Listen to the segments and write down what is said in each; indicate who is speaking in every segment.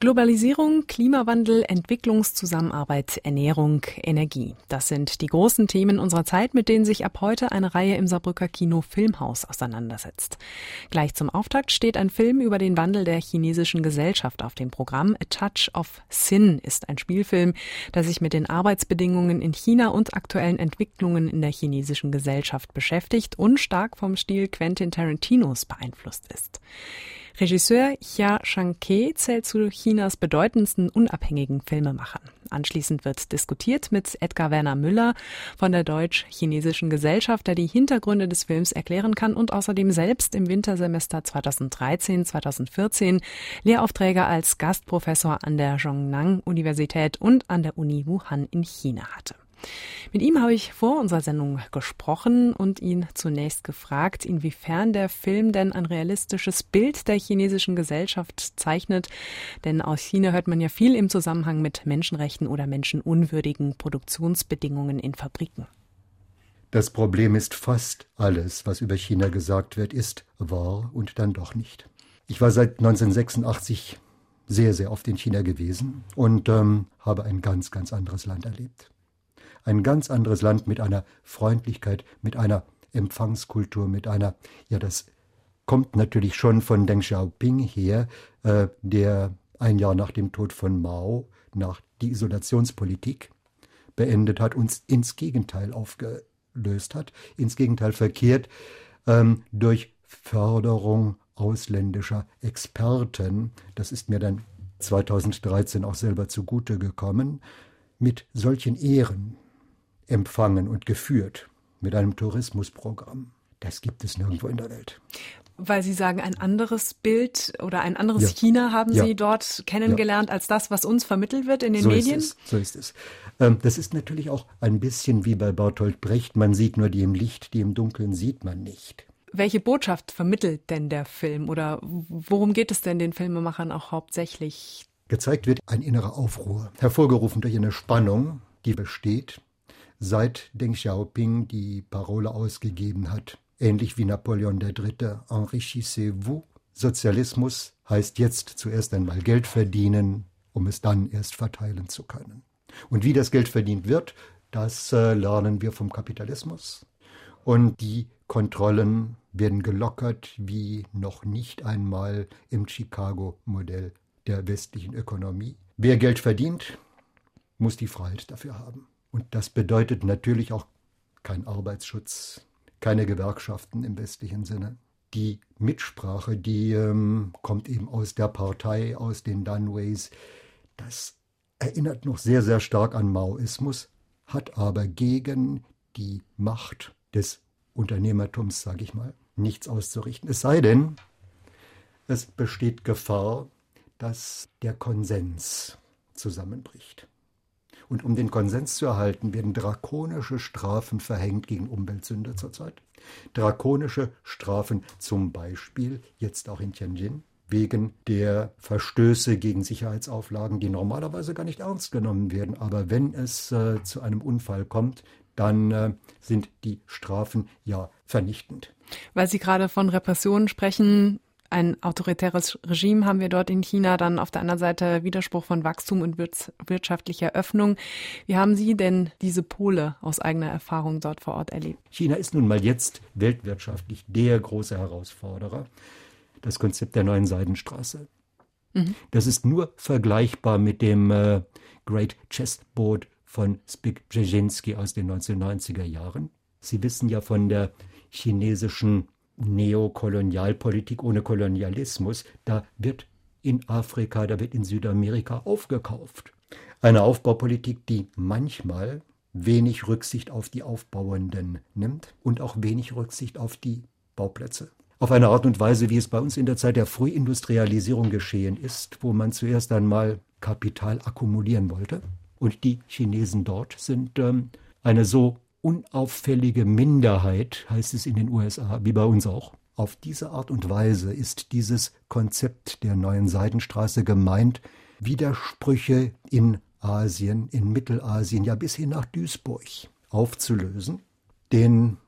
Speaker 1: Globalisierung, Klimawandel, Entwicklungszusammenarbeit, Ernährung, Energie. Das sind die großen Themen unserer Zeit, mit denen sich ab heute eine Reihe im Saarbrücker Kino Filmhaus auseinandersetzt. Gleich zum Auftakt steht ein Film über den Wandel der chinesischen Gesellschaft auf dem Programm. A Touch of Sin ist ein Spielfilm, der sich mit den Arbeitsbedingungen in China und aktuellen Entwicklungen in der chinesischen Gesellschaft beschäftigt und stark vom Stil Quentin Tarantinos beeinflusst ist. Regisseur Xia Shangke zählt zu Chinas bedeutendsten unabhängigen Filmemachern. Anschließend wird diskutiert mit Edgar Werner Müller von der Deutsch-Chinesischen Gesellschaft, der die Hintergründe des Films erklären kann und außerdem selbst im Wintersemester 2013-2014 Lehraufträge als Gastprofessor an der Zhongnang-Universität und an der Uni Wuhan in China hatte. Mit ihm habe ich vor unserer Sendung gesprochen und ihn zunächst gefragt, inwiefern der Film denn ein realistisches Bild der chinesischen Gesellschaft zeichnet. Denn aus China hört man ja viel im Zusammenhang mit Menschenrechten oder menschenunwürdigen Produktionsbedingungen in Fabriken.
Speaker 2: Das Problem ist fast alles, was über China gesagt wird, ist wahr und dann doch nicht. Ich war seit 1986 sehr, sehr oft in China gewesen und ähm, habe ein ganz, ganz anderes Land erlebt ein ganz anderes Land mit einer Freundlichkeit, mit einer Empfangskultur, mit einer, ja, das kommt natürlich schon von Deng Xiaoping her, äh, der ein Jahr nach dem Tod von Mao, nach die Isolationspolitik beendet hat, uns ins Gegenteil aufgelöst hat, ins Gegenteil verkehrt, ähm, durch Förderung ausländischer Experten. Das ist mir dann 2013 auch selber zugute gekommen. Mit solchen Ehren, empfangen und geführt mit einem Tourismusprogramm. Das gibt es nirgendwo in der Welt.
Speaker 1: Weil Sie sagen, ein anderes Bild oder ein anderes ja. China haben ja. Sie dort kennengelernt ja. als das, was uns vermittelt wird in den
Speaker 2: so
Speaker 1: Medien?
Speaker 2: Ist es. So ist es. Ähm, das ist natürlich auch ein bisschen wie bei Bertolt Brecht. Man sieht nur die im Licht, die im Dunkeln sieht man nicht.
Speaker 1: Welche Botschaft vermittelt denn der Film oder worum geht es denn den Filmemachern auch hauptsächlich?
Speaker 2: Gezeigt wird ein innerer Aufruhr, hervorgerufen durch eine Spannung, die besteht seit Deng Xiaoping die Parole ausgegeben hat. Ähnlich wie Napoleon III. Enrichissez-vous. Sozialismus heißt jetzt zuerst einmal Geld verdienen, um es dann erst verteilen zu können. Und wie das Geld verdient wird, das äh, lernen wir vom Kapitalismus. Und die Kontrollen werden gelockert wie noch nicht einmal im Chicago-Modell der westlichen Ökonomie. Wer Geld verdient, muss die Freiheit dafür haben. Und das bedeutet natürlich auch kein Arbeitsschutz, keine Gewerkschaften im westlichen Sinne. Die Mitsprache, die ähm, kommt eben aus der Partei, aus den Dunways. Das erinnert noch sehr, sehr stark an Maoismus, hat aber gegen die Macht des Unternehmertums, sage ich mal, nichts auszurichten. Es sei denn, es besteht Gefahr, dass der Konsens zusammenbricht. Und um den Konsens zu erhalten, werden drakonische Strafen verhängt gegen Umweltsünder zurzeit. Drakonische Strafen zum Beispiel jetzt auch in Tianjin wegen der Verstöße gegen Sicherheitsauflagen, die normalerweise gar nicht ernst genommen werden. Aber wenn es äh, zu einem Unfall kommt, dann äh, sind die Strafen ja vernichtend.
Speaker 1: Weil Sie gerade von Repressionen sprechen, ein autoritäres Regime haben wir dort in China, dann auf der anderen Seite Widerspruch von Wachstum und wirtschaftlicher Öffnung. Wie haben Sie denn diese Pole aus eigener Erfahrung dort vor Ort erlebt?
Speaker 2: China ist nun mal jetzt weltwirtschaftlich der große Herausforderer. Das Konzept der neuen Seidenstraße. Mhm. Das ist nur vergleichbar mit dem äh, Great Chessboard von Spik Brzezinski aus den 1990er Jahren. Sie wissen ja von der chinesischen Neokolonialpolitik ohne Kolonialismus, da wird in Afrika, da wird in Südamerika aufgekauft. Eine Aufbaupolitik, die manchmal wenig Rücksicht auf die Aufbauenden nimmt und auch wenig Rücksicht auf die Bauplätze. Auf eine Art und Weise, wie es bei uns in der Zeit der Frühindustrialisierung geschehen ist, wo man zuerst einmal Kapital akkumulieren wollte. Und die Chinesen dort sind ähm, eine so unauffällige Minderheit, heißt es in den USA, wie bei uns auch. Auf diese Art und Weise ist dieses Konzept der neuen Seidenstraße gemeint, Widersprüche in Asien, in Mittelasien, ja bis hin nach Duisburg aufzulösen, den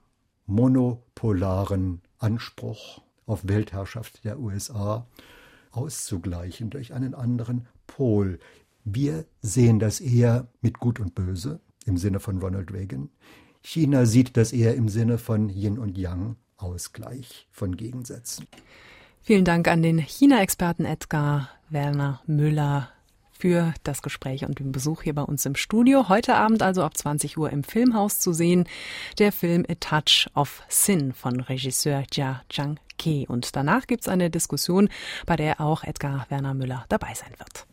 Speaker 2: monopolaren Anspruch auf Weltherrschaft der USA auszugleichen durch einen anderen Pol. Wir sehen das eher mit Gut und Böse im Sinne von Ronald Reagan. China sieht das eher im Sinne von Yin und Yang, Ausgleich von Gegensätzen.
Speaker 1: Vielen Dank an den China-Experten Edgar Werner Müller für das Gespräch und den Besuch hier bei uns im Studio. Heute Abend also ab 20 Uhr im Filmhaus zu sehen. Der Film A Touch of Sin von Regisseur Jia Zhang Ke. Und danach gibt es eine Diskussion, bei der auch Edgar Werner Müller dabei sein wird.